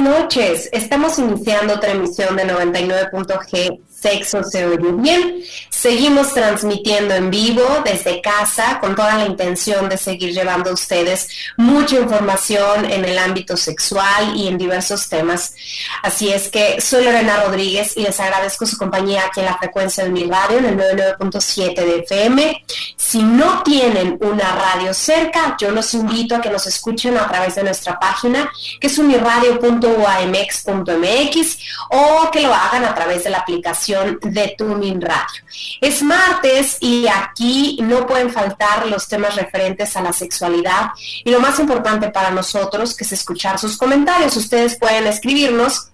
Noches, estamos iniciando otra emisión de 99.g Sexo se oye bien. Seguimos transmitiendo en vivo desde casa con toda la intención de seguir llevando a ustedes mucha información en el ámbito sexual y en diversos temas. Así es que soy Lorena Rodríguez y les agradezco su compañía aquí en la frecuencia de mi radio en el 99.7 de FM. Si no tienen una radio cerca, yo los invito a que nos escuchen a través de nuestra página que es uniradio.uamx.mx o que lo hagan a través de la aplicación de Tuning Radio. Es martes y aquí no pueden faltar los temas referentes a la sexualidad y lo más importante para nosotros que es escuchar sus comentarios. Ustedes pueden escribirnos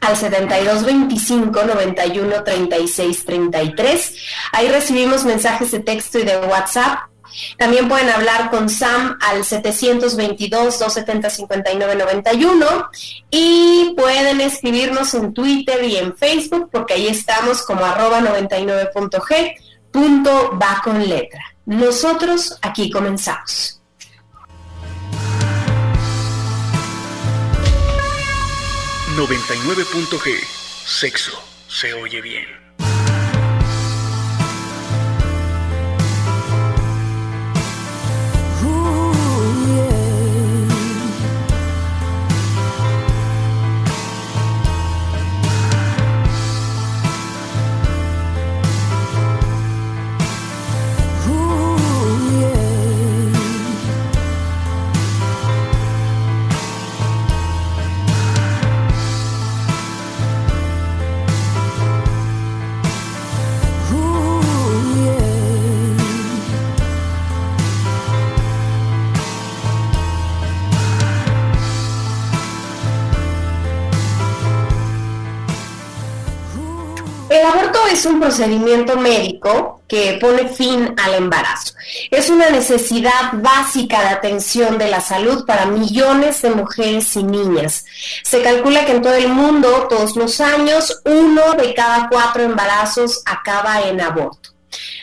al 7225 91 36 33. Ahí recibimos mensajes de texto y de WhatsApp también pueden hablar con Sam al 722-270-5991 y pueden escribirnos en Twitter y en Facebook porque ahí estamos como arroba 99.g punto va con letra. Nosotros aquí comenzamos. ...99.g... Sexo se oye bien. Es un procedimiento médico que pone fin al embarazo. Es una necesidad básica de atención de la salud para millones de mujeres y niñas. Se calcula que en todo el mundo, todos los años, uno de cada cuatro embarazos acaba en aborto.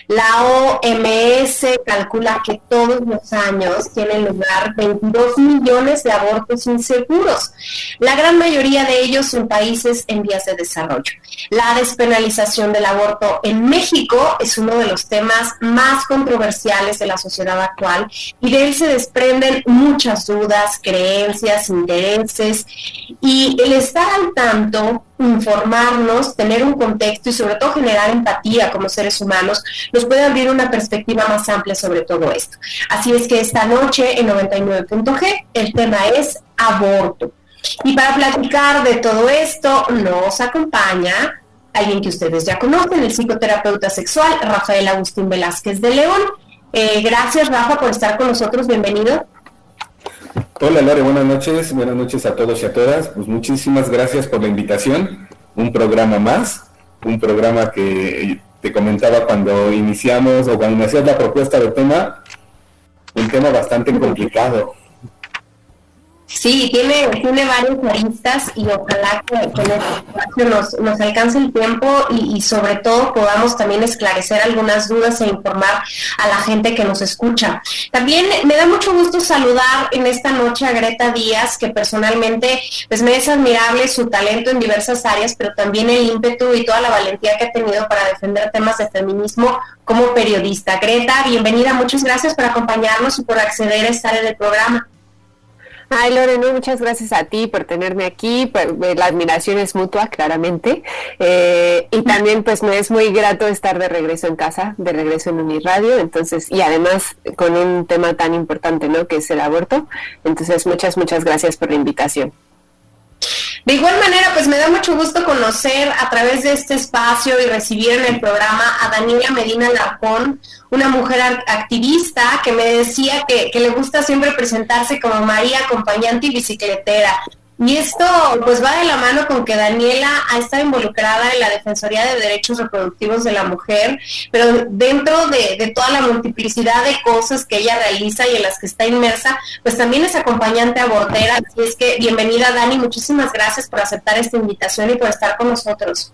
La OMS calcula que todos los años tienen lugar 22 millones de abortos inseguros, la gran mayoría de ellos en países en vías de desarrollo. La despenalización del aborto en México es uno de los temas más controversiales de la sociedad actual y de él se desprenden muchas dudas, creencias, intereses y el estar al tanto informarnos, tener un contexto y sobre todo generar empatía como seres humanos, nos puede abrir una perspectiva más amplia sobre todo esto. Así es que esta noche en 99.g el tema es aborto. Y para platicar de todo esto nos acompaña alguien que ustedes ya conocen, el psicoterapeuta sexual Rafael Agustín Velázquez de León. Eh, gracias Rafa por estar con nosotros, bienvenido. Hola Lore, buenas noches, buenas noches a todos y a todas. Pues muchísimas gracias por la invitación. Un programa más, un programa que te comentaba cuando iniciamos o cuando hacías la propuesta de tema, un tema bastante complicado. Sí, tiene, tiene varias aristas y ojalá que, nos, nos, alcance el tiempo y, sobre todo podamos también esclarecer algunas dudas e informar a la gente que nos escucha. También me da mucho gusto saludar en esta noche a Greta Díaz, que personalmente pues me es admirable su talento en diversas áreas, pero también el ímpetu y toda la valentía que ha tenido para defender temas de feminismo como periodista. Greta, bienvenida, muchas gracias por acompañarnos y por acceder a estar en el programa. Ay, Lorena, muchas gracias a ti por tenerme aquí. Eh, la admiración es mutua, claramente. Eh, y también, pues, me es muy grato estar de regreso en casa, de regreso en Uniradio. Entonces, y además con un tema tan importante, ¿no? Que es el aborto. Entonces, muchas, muchas gracias por la invitación. De igual manera, pues me da mucho gusto conocer a través de este espacio y recibir en el programa a Daniela Medina Larcón, una mujer activista que me decía que, que le gusta siempre presentarse como María acompañante y bicicletera. Y esto pues va de la mano con que Daniela ha estado involucrada en la Defensoría de Derechos Reproductivos de la Mujer, pero dentro de, toda la multiplicidad de cosas que ella realiza y en las que está inmersa, pues también es acompañante abortera. Así es que bienvenida Dani, muchísimas gracias por aceptar esta invitación y por estar con nosotros.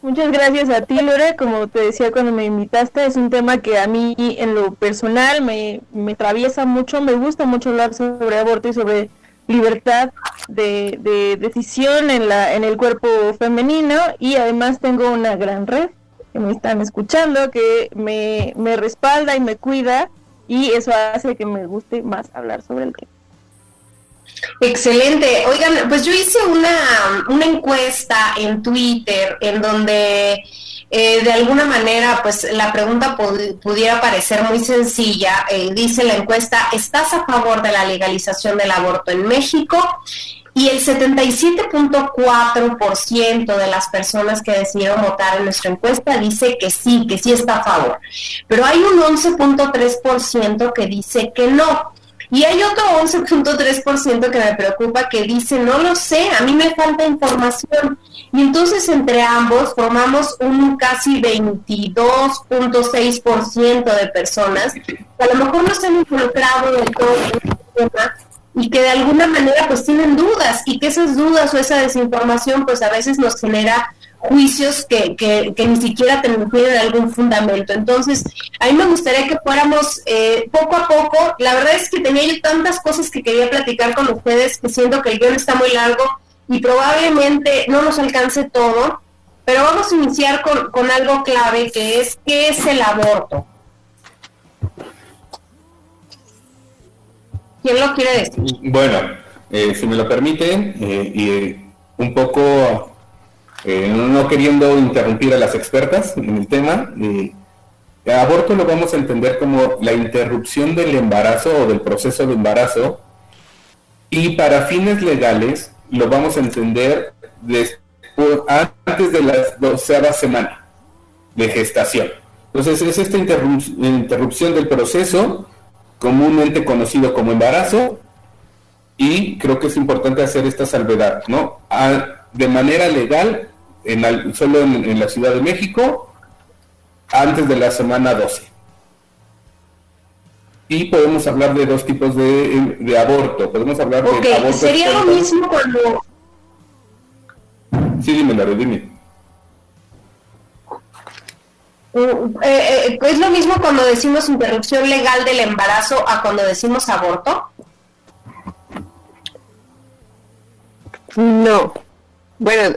Muchas gracias a ti, Lore. Como te decía cuando me invitaste, es un tema que a mí en lo personal me, me atraviesa mucho, me gusta mucho hablar sobre aborto y sobre libertad de, decisión en, la, en el cuerpo femenino y además tengo una gran red que me están escuchando, que me, me respalda y me cuida y eso hace que me guste más hablar sobre el tema. Excelente. Oigan, pues yo hice una, una encuesta en Twitter en donde eh, de alguna manera, pues la pregunta pudiera parecer muy sencilla. Eh, dice la encuesta, ¿estás a favor de la legalización del aborto en México? Y el 77.4% de las personas que decidieron votar en nuestra encuesta dice que sí, que sí está a favor. Pero hay un 11.3% que dice que no. Y hay otro 11.3% que me preocupa que dice, no lo sé, a mí me falta información. Y entonces entre ambos formamos un casi 22.6% de personas que a lo mejor no se han involucrado del todo en este tema y que de alguna manera pues tienen dudas y que esas dudas o esa desinformación pues a veces nos genera juicios que, que, que, ni siquiera tienen algún fundamento. Entonces, a mí me gustaría que fuéramos eh, poco a poco. La verdad es que tenía yo tantas cosas que quería platicar con ustedes que siento que el guion está muy largo y probablemente no nos alcance todo, pero vamos a iniciar con, con algo clave que es qué es el aborto. ¿Quién lo quiere decir? Bueno, eh, si me lo permiten, eh, y un poco eh, no queriendo interrumpir a las expertas en el tema, el aborto lo vamos a entender como la interrupción del embarazo o del proceso de embarazo y para fines legales lo vamos a entender antes de la doceava semana de gestación. Entonces es esta interrupción del proceso comúnmente conocido como embarazo y creo que es importante hacer esta salvedad, ¿no? de manera legal en, solo en, la Ciudad de México antes de la semana 12. Y podemos hablar de dos tipos de, aborto. Podemos hablar de aborto. Sería lo mismo cuando. Sí, dime, Laura, dime. Uh, eh, eh, ¿Es lo mismo cuando decimos interrupción legal del embarazo a cuando decimos aborto? No. Bueno,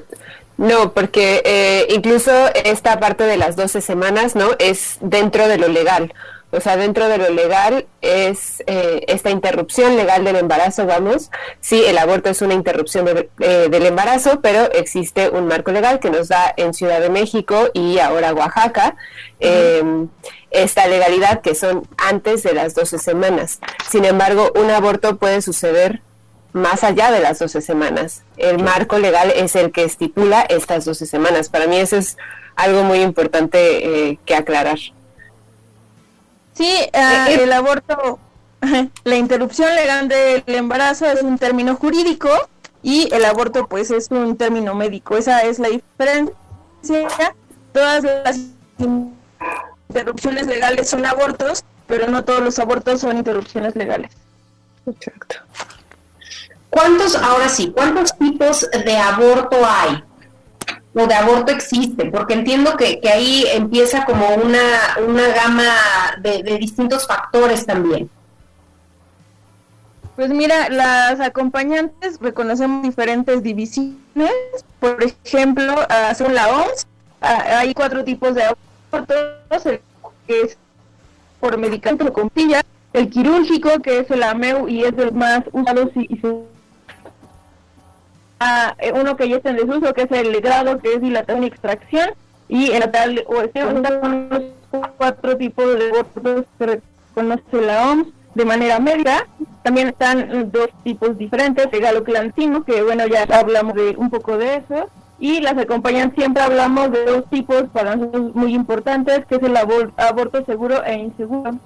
no, porque eh, incluso esta parte de las 12 semanas, ¿no? Es dentro de lo legal. O sea, dentro de lo legal es eh, esta interrupción legal del embarazo, vamos. Sí, el aborto es una interrupción eh, del embarazo, pero existe un marco legal que nos da en Ciudad de México y ahora Oaxaca em, esta legalidad que son antes de las 12 semanas. Sin embargo, un aborto puede suceder más allá de las 12 semanas. El marco legal es el que estipula estas 12 semanas. Para mí eso es algo muy importante eh, que aclarar. Sí, eh, eh, el aborto, la interrupción legal del embarazo es un término jurídico y el aborto pues es un término médico. Esa es la diferencia. Todas las interrupciones legales son abortos, pero no todos los abortos son interrupciones legales. Exacto. ¿Cuántos, ahora sí, cuántos tipos de aborto hay? O de aborto existe, porque entiendo que, ahí empieza como una, una gama de, distintos factores también. Pues mira, las acompañantes reconocemos diferentes divisiones. Por ejemplo, según la OMS, hay cuatro tipos de abortos, el que es por medicamento el quirúrgico, que es el AMEU y es el más usado y, y eh, uno que ya está en desuso, que es el grado, que es dilatación y extracción, y el tal o son los cuatro tipos de abortos que reconoce la OMS de manera médica. También están dos tipos diferentes, el galoclancino, que bueno, ya hablamos de un poco de eso, y las acompañan siempre hablamos de dos tipos para nosotros muy importantes, que es el aborto seguro e inseguro.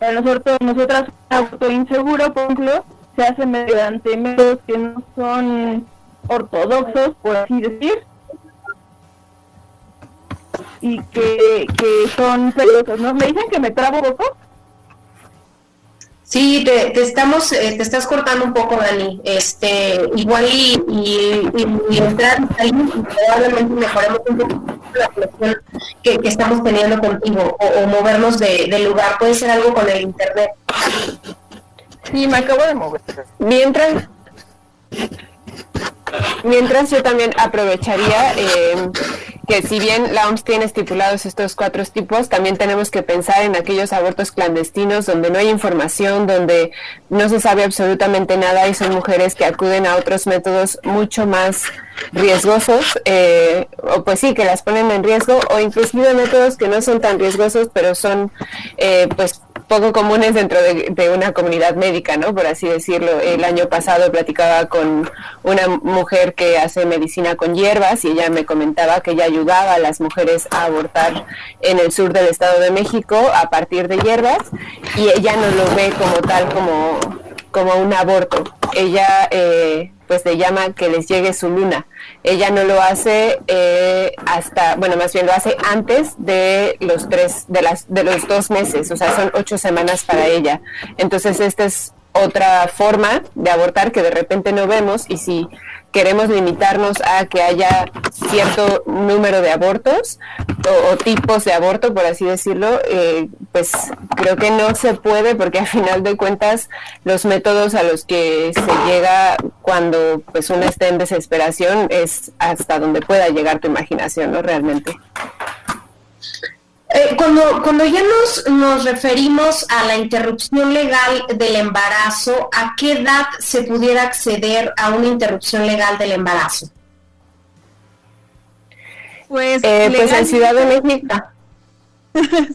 Para nosotros, nosotras, aborto inseguro, por ejemplo, se hace mediante métodos que no son ortodoxos, por así decir, y que, que son peligrosos, ¿no? Me dicen que me trabo un poco. Sí, te, te estamos, eh, te estás cortando un poco, Dani. Este, igual y, y, entrar ahí, probablemente mejoremos un poco la conexión que, que estamos teniendo contigo, o, movernos de, de, lugar. Puede ser algo con el internet. Sí, me acabo de mover. Mientras Mientras yo también aprovecharía eh, que si bien la OMS tiene estipulados estos cuatro tipos, también tenemos que pensar en aquellos abortos clandestinos donde no hay información, donde no se sabe absolutamente nada y son mujeres que acuden a otros métodos mucho más riesgosos, eh, o pues sí, que las ponen en riesgo, o inclusive métodos que no son tan riesgosos, pero son eh, pues poco comunes dentro de, una comunidad médica, ¿no? Por así decirlo. El año pasado platicaba con una mujer que hace medicina con hierbas y ella me comentaba que ella ayudaba a las mujeres a abortar en el sur del Estado de México a partir de hierbas y ella no lo ve como tal como, como un aborto. Ella eh, pues le llama que les llegue su luna. Ella no lo hace eh, hasta, bueno, más bien lo hace antes de los tres, de las, de los dos meses, o sea, son ocho semanas para ella. Entonces esta es otra forma de abortar que de repente no vemos y si queremos limitarnos a que haya cierto número de abortos o, tipos de aborto, por así decirlo, eh, pues creo que no se puede porque al final de cuentas los métodos a los que se llega cuando pues uno está en desesperación es hasta donde pueda llegar tu imaginación, ¿no? Realmente. Eh, cuando, cuando ya nos, nos referimos a la interrupción legal del embarazo, ¿a qué edad se pudiera acceder a una interrupción legal del embarazo? Pues, eh, pues en Ciudad de México.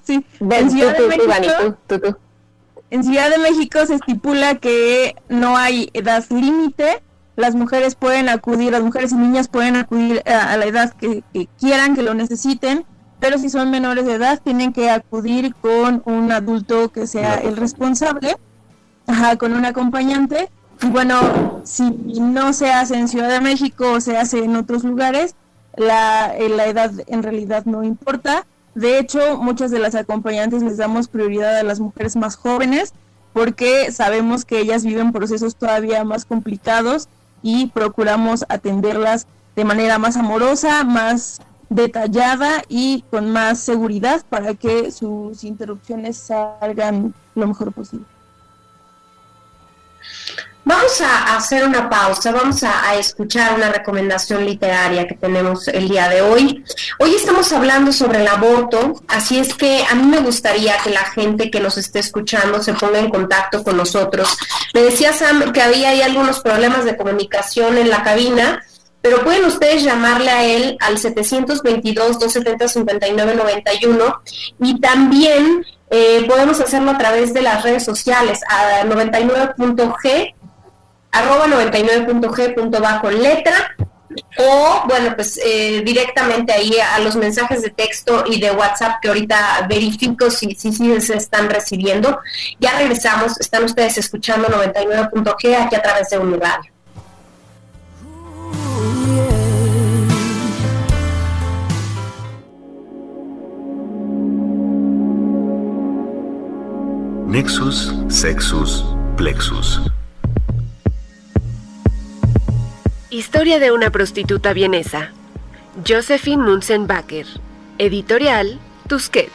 sí, en Ciudad de México. En Ciudad de México se estipula que no hay edad límite. Las mujeres pueden acudir, las mujeres y niñas pueden acudir a, la edad que quieran, que lo necesiten pero si son menores de edad tienen que acudir con un adulto que sea el responsable, ajá, con un acompañante. Y bueno, si no se hace en Ciudad de México o se hace en otros lugares, la, eh, la edad en realidad no importa. De hecho, muchas de las acompañantes les damos prioridad a las mujeres más jóvenes porque sabemos que ellas viven procesos todavía más complicados y procuramos atenderlas de manera más amorosa, más detallada y con más seguridad para que sus interrupciones salgan lo mejor posible. Vamos a hacer una pausa, vamos a, escuchar una recomendación literaria que tenemos el día de hoy. Hoy estamos hablando sobre el aborto, así es que a mí me gustaría que la gente que nos esté escuchando se ponga en contacto con nosotros. Me decía Sam que había ahí algunos problemas de comunicación en la cabina pero pueden ustedes llamarle a él al 722-270-5991 y también eh, podemos hacerlo a través de las redes sociales a 99.g arroba 99.g va con letra o bueno pues eh, directamente ahí a los mensajes de texto y de WhatsApp que ahorita verifico si si, si se están recibiendo ya regresamos están ustedes escuchando 99.g aquí a través de un radio Nexus Sexus Plexus. Historia de una prostituta vienesa. Josephine Munzenbacher. Editorial Tusquets.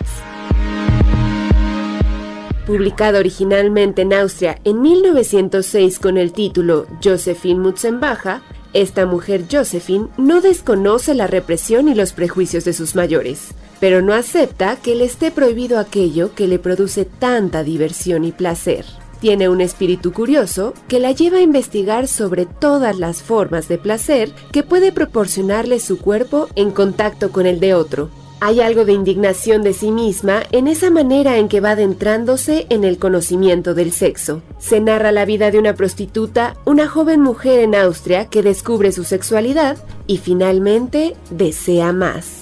Publicado originalmente en Austria en 1906 con el título Josephine Mutzenbacher, esta mujer Josephine no desconoce la represión y los prejuicios de sus mayores, pero no acepta que le esté prohibido aquello que le produce tanta diversión y placer. Tiene un espíritu curioso que la lleva a investigar sobre todas las formas de placer que puede proporcionarle su cuerpo en contacto con el de otro, hay algo de indignación de sí misma en esa manera en que va adentrándose en el conocimiento del sexo. Se narra la vida de una prostituta, una joven mujer en Austria que descubre su sexualidad y finalmente desea más.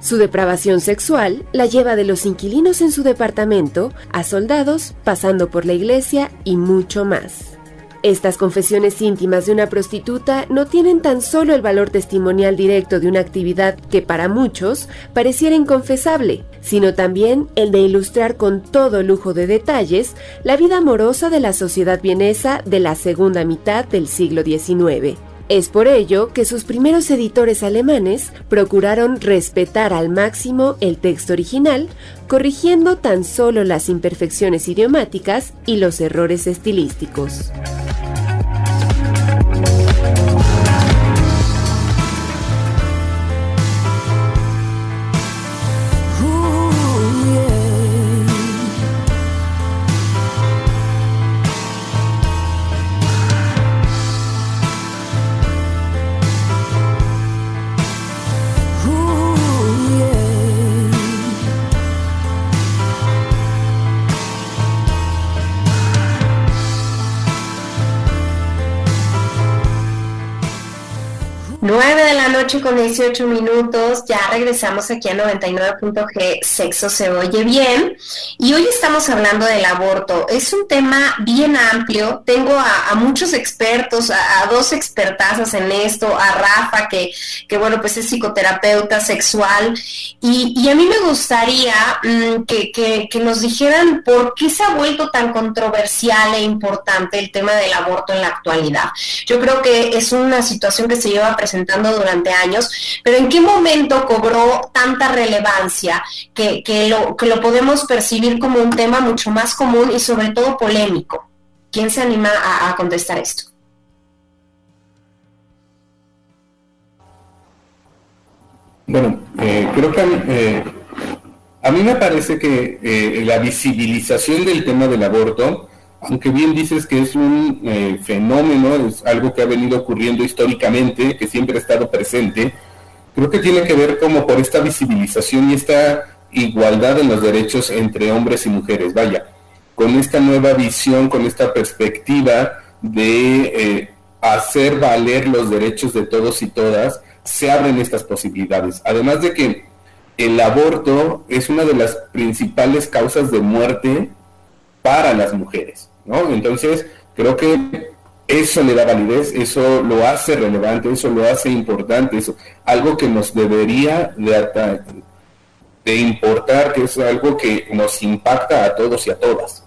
Su depravación sexual la lleva de los inquilinos en su departamento a soldados, pasando por la iglesia y mucho más. Estas confesiones íntimas de una prostituta no tienen tan solo el valor testimonial directo de una actividad que para muchos pareciera inconfesable, sino también el de ilustrar con todo lujo de detalles la vida amorosa de la sociedad vienesa de la segunda mitad del siglo XIX. Es por ello que sus primeros editores alemanes procuraron respetar al máximo el texto original, corrigiendo tan solo las imperfecciones idiomáticas y los errores estilísticos. Con 18 minutos, ya regresamos aquí a 99.g, sexo se oye bien, y hoy estamos hablando del aborto. Es un tema bien amplio, tengo a, muchos expertos, a, dos expertazas en esto, a Rafa, que, que bueno, pues es psicoterapeuta sexual, y, a mí me gustaría mm, que, que nos dijeran por qué se ha vuelto tan controversial e importante el tema del aborto en la actualidad. Yo creo que es una situación que se lleva presentando durante años, pero ¿en qué momento cobró tanta relevancia que, lo, que lo podemos percibir como un tema mucho más común y sobre todo polémico? ¿Quién se anima a, contestar esto? Bueno, eh, creo que eh, a mí me parece que eh, la visibilización del tema del aborto, aunque bien dices que es un eh, fenómeno, es algo que ha venido ocurriendo históricamente, que siempre ha estado presente, creo que tiene que ver como por esta visibilización y esta igualdad en los derechos entre hombres y mujeres, vaya, con esta nueva visión, con esta perspectiva de eh, hacer valer los derechos de todos y todas, se abren estas posibilidades. Además de que el aborto es una de las principales causas de muerte para las mujeres. Entonces, creo que eso le da validez, eso lo hace relevante, eso lo hace importante, eso, algo que nos debería de, de importar, que es algo que nos impacta a todos y a todas.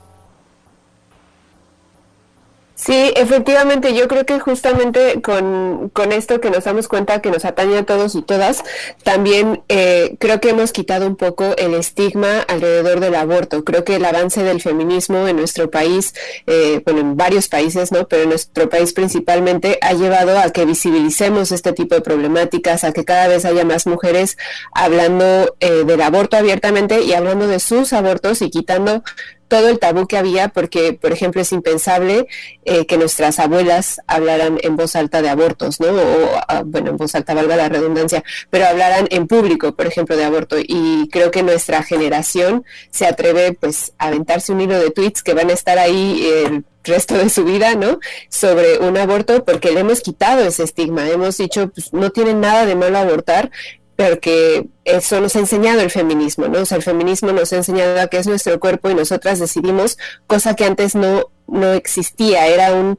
Sí, efectivamente, yo creo que justamente con, con, esto que nos damos cuenta que nos atañe a todos y todas, también eh, creo que hemos quitado un poco el estigma alrededor del aborto. Creo que el avance del feminismo en nuestro país, eh, bueno, en varios países, ¿no? Pero en nuestro país principalmente ha llevado a que visibilicemos este tipo de problemáticas, a que cada vez haya más mujeres hablando eh, del aborto abiertamente y hablando de sus abortos y quitando todo el tabú que había, porque, por ejemplo, es impensable eh, que nuestras abuelas hablaran en voz alta de abortos, ¿no? O, ah, bueno, en voz alta valga la redundancia, pero hablaran en público, por ejemplo, de aborto. Y creo que nuestra generación se atreve, pues, a aventarse un hilo de tweets que van a estar ahí el resto de su vida, ¿no? Sobre un aborto, porque le hemos quitado ese estigma. Hemos dicho, pues, no tiene nada de malo abortar, porque eso nos ha enseñado el feminismo, ¿no? O sea, el feminismo nos ha enseñado a que es nuestro cuerpo y nosotras decidimos, cosa que antes no, no existía, era un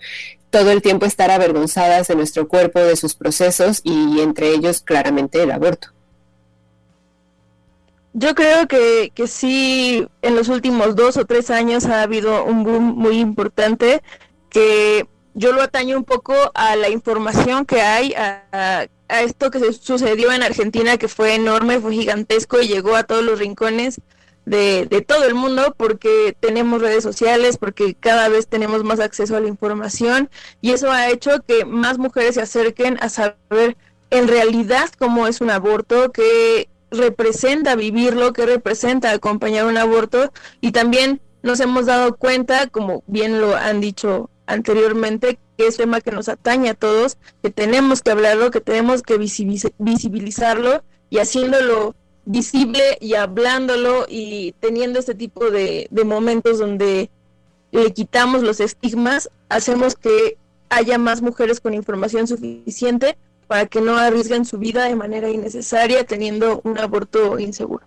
todo el tiempo estar avergonzadas de nuestro cuerpo, de sus procesos y entre ellos claramente el aborto. Yo creo que, que sí, en los últimos dos o tres años ha habido un boom muy importante que yo lo ataño un poco a la información que hay, a, esto que sucedió en Argentina, que fue enorme, fue gigantesco y llegó a todos los rincones de, de, todo el mundo porque tenemos redes sociales, porque cada vez tenemos más acceso a la información y eso ha hecho que más mujeres se acerquen a saber en realidad cómo es un aborto, qué representa vivirlo, qué representa acompañar un aborto y también nos hemos dado cuenta, como bien lo han dicho anteriormente, que es tema que nos atañe a todos, que tenemos que hablarlo, que tenemos que visibilizarlo y haciéndolo visible y hablándolo y teniendo este tipo de, de momentos donde le quitamos los estigmas, hacemos que haya más mujeres con información suficiente para que no arriesguen su vida de manera innecesaria teniendo un aborto inseguro.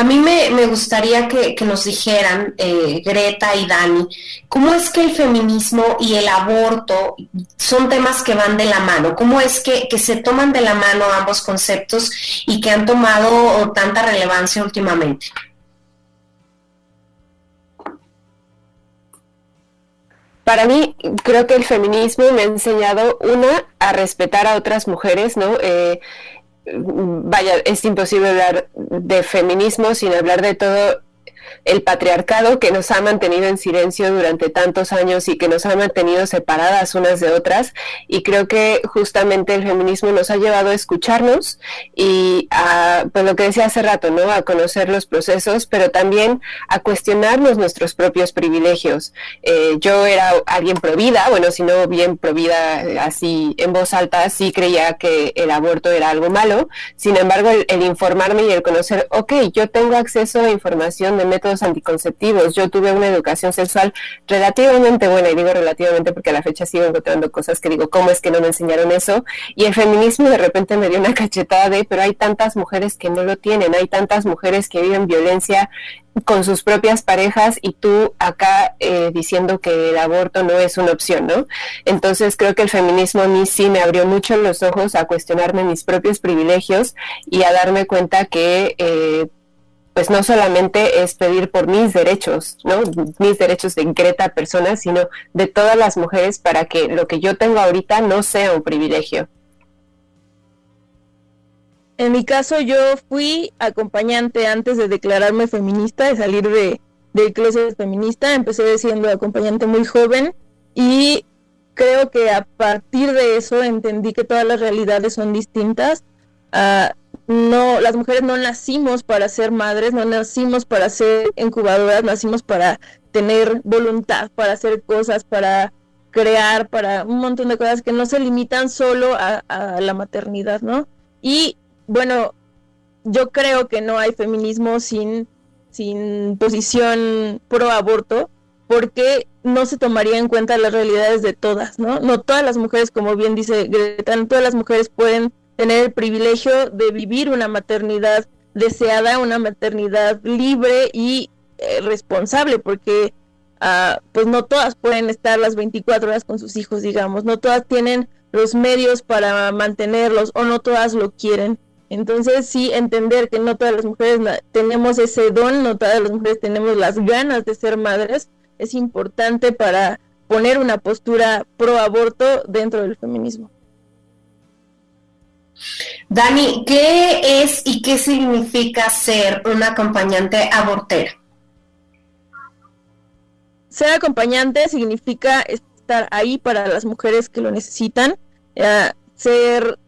A mí me, gustaría que, nos dijeran, eh, Greta y Dani, ¿cómo es que el feminismo y el aborto son temas que van de la mano? ¿Cómo es que, que se toman de la mano ambos conceptos y que han tomado tanta relevancia últimamente? Para mí, creo que el feminismo me ha enseñado, una, a respetar a otras mujeres, ¿no? Eh, vaya, es imposible hablar de feminismo sin hablar de todo el patriarcado que nos ha mantenido en silencio durante tantos años y que nos ha mantenido separadas unas de otras. Y creo que justamente el feminismo nos ha llevado a escucharnos y a, pues lo que decía hace rato, ¿no? A conocer los procesos, pero también a cuestionarnos nuestros propios privilegios. Eh, yo era alguien provida, bueno, si no bien provida así en voz alta, sí creía que el aborto era algo malo. Sin embargo, el, el informarme y el conocer, ok, yo tengo acceso a información de métodos anticonceptivos. Yo tuve una educación sexual relativamente buena, y digo relativamente porque a la fecha sigo encontrando cosas que digo, ¿cómo es que no me enseñaron eso? Y el feminismo de repente me dio una cachetada de, pero hay tantas mujeres que no lo tienen, hay tantas mujeres que viven violencia con sus propias parejas y tú acá eh, diciendo que el aborto no es una opción, ¿no? Entonces creo que el feminismo a mí sí me abrió mucho los ojos a cuestionarme mis propios privilegios y a darme cuenta que eh, pues no solamente es pedir por mis derechos, ¿no? Mis derechos de Greta persona, sino de todas las mujeres para que lo que yo tengo ahorita no sea un privilegio. En mi caso yo fui acompañante antes de declararme feminista, de salir de, del closet feminista, empecé siendo acompañante muy joven y creo que a partir de eso entendí que todas las realidades son distintas. Uh, no, las mujeres no nacimos para ser madres, no nacimos para ser incubadoras, nacimos para tener voluntad, para hacer cosas, para crear, para un montón de cosas que no se limitan solo a, la maternidad, ¿no? Y bueno, yo creo que no hay feminismo sin, sin posición pro aborto, porque no se tomaría en cuenta las realidades de todas, ¿no? No todas las mujeres, como bien dice Greta, no todas las mujeres pueden tener el privilegio de vivir una maternidad deseada, una maternidad libre y eh, responsable, porque ah, pues no todas pueden estar las 24 horas con sus hijos, digamos, no todas tienen los medios para mantenerlos o no todas lo quieren. Entonces sí entender que no todas las mujeres tenemos ese don, no todas las mujeres tenemos las ganas de ser madres, es importante para poner una postura pro aborto dentro del feminismo. Dani, ¿qué es y qué significa ser una acompañante abortera? Ser acompañante significa estar ahí para las mujeres que lo necesitan, eh, ser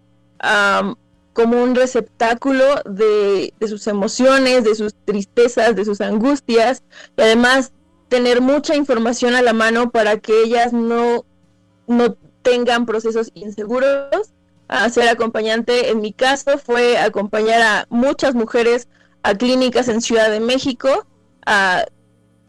como un receptáculo de, sus emociones, de sus tristezas, de sus angustias, y además tener mucha información a la mano para que ellas no, no tengan procesos inseguros a ser acompañante. En mi caso fue acompañar a muchas mujeres a clínicas en Ciudad de México, a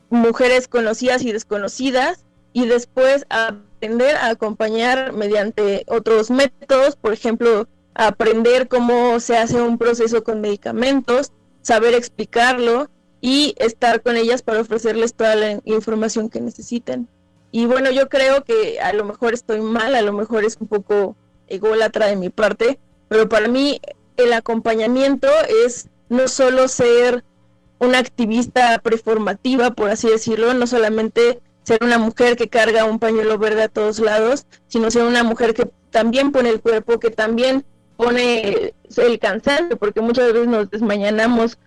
mujeres conocidas y desconocidas, y después aprender a acompañar mediante otros métodos, por ejemplo, aprender cómo se hace un proceso con medicamentos, saber explicarlo y estar con ellas para ofrecerles toda la información que necesiten. Y bueno, yo creo que a lo mejor estoy mal, a lo mejor es un poco ególatra de mi parte, pero para mí el acompañamiento es no solo ser una activista preformativa, por así decirlo, no solamente ser una mujer que carga un pañuelo verde a todos lados, sino ser una mujer que también pone el cuerpo, que también pone el cansancio, porque muchas veces nos desmañanamos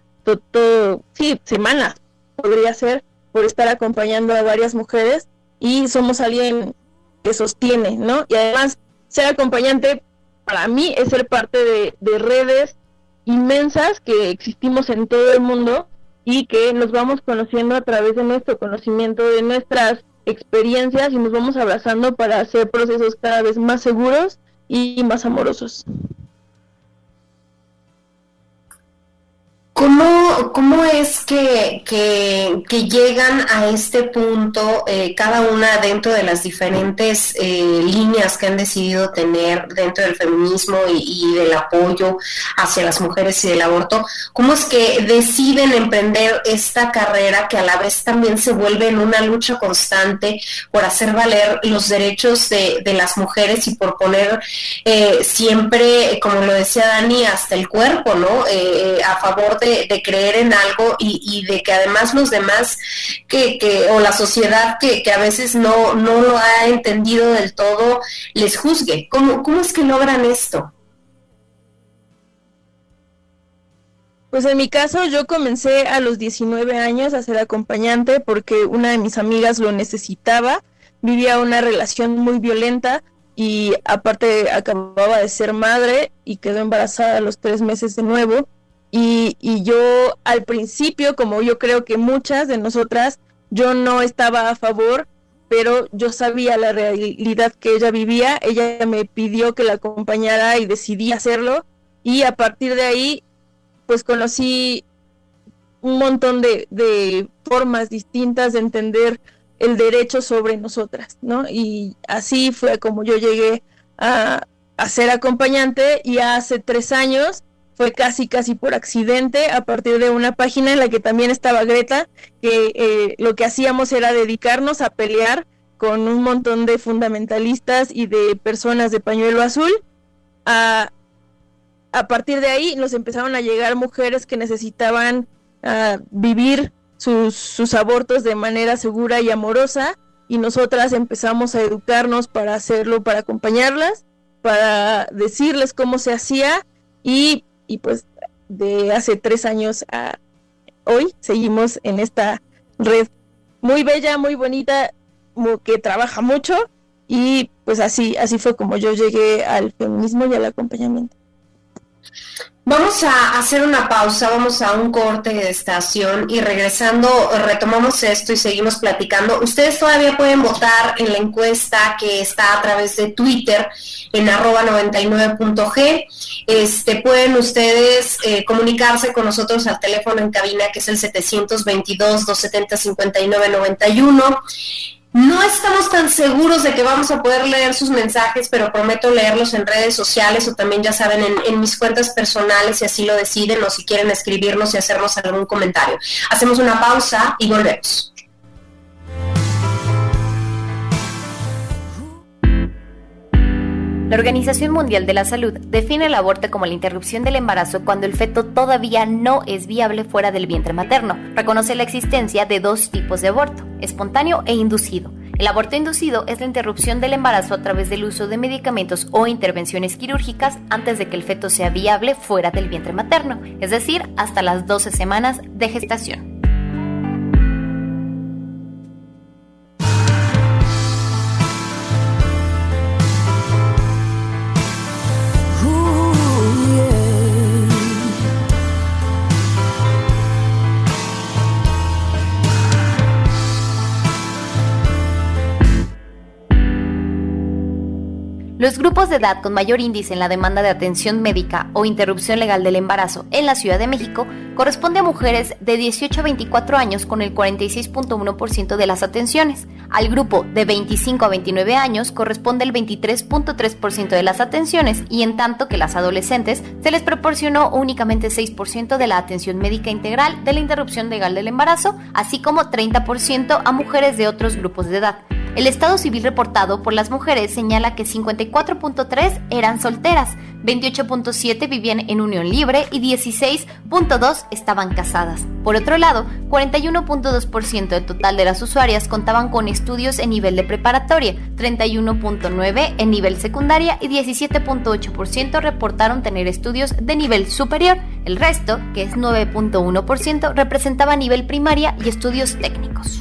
todo, sí, semanas podría ser, por estar acompañando a varias mujeres y somos alguien que sostiene, ¿no? Y además, ser acompañante para mí es ser parte de, de redes inmensas que existimos en todo el mundo y que nos vamos conociendo a través de nuestro conocimiento, de nuestras experiencias y nos vamos abrazando para hacer procesos cada vez más seguros y más amorosos. ¿Cómo, ¿Cómo es que, que, llegan a este punto eh, cada una dentro de las diferentes eh, líneas que han decidido tener dentro del feminismo y, del apoyo hacia las mujeres y del aborto? ¿Cómo es que deciden emprender esta carrera que a la vez también se vuelve en una lucha constante por hacer valer los derechos de, de las mujeres y por poner eh, siempre, como lo decía Dani, hasta el cuerpo, ¿no? a favor de de, creer en algo y, de que además los demás que, o la sociedad que, que, a veces no, no lo ha entendido del todo les juzgue. ¿Cómo, cómo es que logran esto? Pues en mi caso yo comencé a los 19 años a ser acompañante porque una de mis amigas lo necesitaba, vivía una relación muy violenta y aparte acababa de ser madre y quedó embarazada a los tres meses de nuevo y, yo al principio, como yo creo que muchas de nosotras, yo no estaba a favor, pero yo sabía la realidad que ella vivía, ella me pidió que la acompañara y decidí hacerlo y a partir de ahí pues conocí un montón de, de formas distintas de entender el derecho sobre nosotras, ¿no? Y así fue como yo llegué a, a ser acompañante y hace tres años fue casi casi por accidente a partir de una página en la que también estaba Greta, que eh, lo que hacíamos era dedicarnos a pelear con un montón de fundamentalistas y de personas de pañuelo azul. A, a partir de ahí nos empezaron a llegar mujeres que necesitaban ah, vivir sus, sus abortos de manera segura y amorosa y nosotras empezamos a educarnos para hacerlo, para acompañarlas, para decirles cómo se hacía y y pues de hace tres años a hoy seguimos en esta red muy bella, muy bonita, que trabaja mucho y pues así, así fue como yo llegué al feminismo y al acompañamiento. Vamos a hacer una pausa, vamos a un corte de estación y regresando retomamos esto y seguimos platicando. Ustedes todavía pueden votar en la encuesta que está a través de Twitter en arroba 99.g. Este, pueden ustedes eh, comunicarse con nosotros al teléfono en cabina que es el 722-270-5991 no estamos tan seguros de que vamos a poder leer sus mensajes, pero prometo leerlos en redes sociales o también ya saben en, mis cuentas personales si así lo deciden o si quieren escribirnos y hacernos algún comentario. Hacemos una pausa y volvemos. La Organización Mundial de la Salud define el aborto como la interrupción del embarazo cuando el feto todavía no es viable fuera del vientre materno. Reconoce la existencia de dos tipos de aborto, espontáneo e inducido. El aborto inducido es la interrupción del embarazo a través del uso de medicamentos o intervenciones quirúrgicas antes de que el feto sea viable fuera del vientre materno, es decir, hasta las 12 semanas de gestación. Los grupos de edad con mayor índice en la demanda de atención médica o interrupción legal del embarazo en la Ciudad de México corresponde a mujeres de 18 a 24 años con el 46.1% de las atenciones. Al grupo de 25 a 29 años corresponde el 23.3% de las atenciones y en tanto que las adolescentes se les proporcionó únicamente 6% de la atención médica integral de la interrupción legal del embarazo, así como 30% a mujeres de otros grupos de edad. El estado civil reportado por las mujeres señala que 54.3 eran solteras, 28.7 vivían en unión libre y 16.2 estaban casadas. Por otro lado, 41.2% del total de las usuarias contaban con estudios en nivel de preparatoria, 31.9 en nivel secundaria y 17.8% reportaron tener estudios de nivel superior. El resto, que es 9.1%, representaba nivel primaria y estudios técnicos.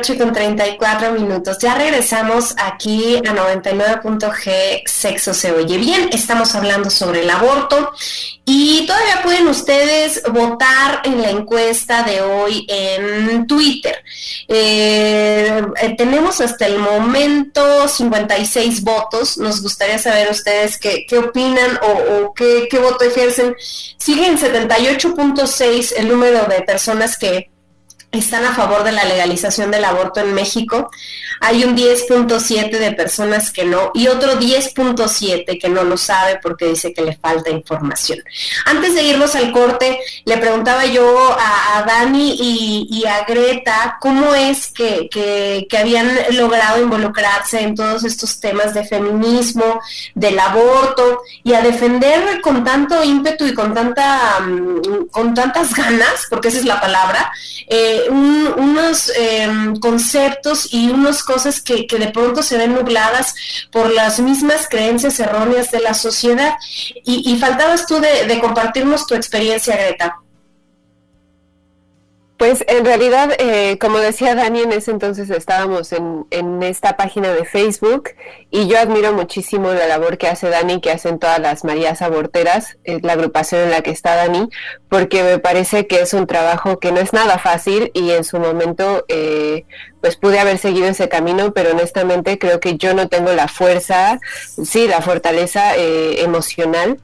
9 de la noche con 34 minutos. Ya regresamos aquí a 99.g Sexo se oye bien. Estamos hablando sobre el aborto y todavía pueden ustedes votar en la encuesta de hoy en Twitter. Eh, eh, tenemos hasta el momento 56 votos. Nos gustaría saber ustedes qué, opinan o, qué, qué voto ejercen. Siguen 78.6 el número de personas que están a favor de la legalización del aborto en México. Hay un 10.7 de personas que no y otro 10.7 que no lo sabe porque dice que le falta información. Antes de irnos al corte, le preguntaba yo a, Dani y, a Greta cómo es que, habían logrado involucrarse en todos estos temas de feminismo, del aborto y a defender con tanto ímpetu y con, tanta, mm, con tantas ganas, porque esa es la palabra, eh, unos em, conceptos y unas cosas que, de pronto se ven nubladas por las mismas creencias erróneas de la sociedad. Y, faltabas tú de compartirnos tu experiencia, Greta. Pues en realidad, eh, como decía Dani, en ese entonces estábamos en, en, esta página de Facebook y yo admiro muchísimo la labor que hace Dani, que hacen todas las Marías Aborteras, es la agrupación en la que está Dani, porque me parece que es un trabajo que no es nada fácil y en su momento eh, pues pude haber seguido ese camino, pero honestamente creo que yo no tengo la fuerza, sí, la fortaleza eh, emocional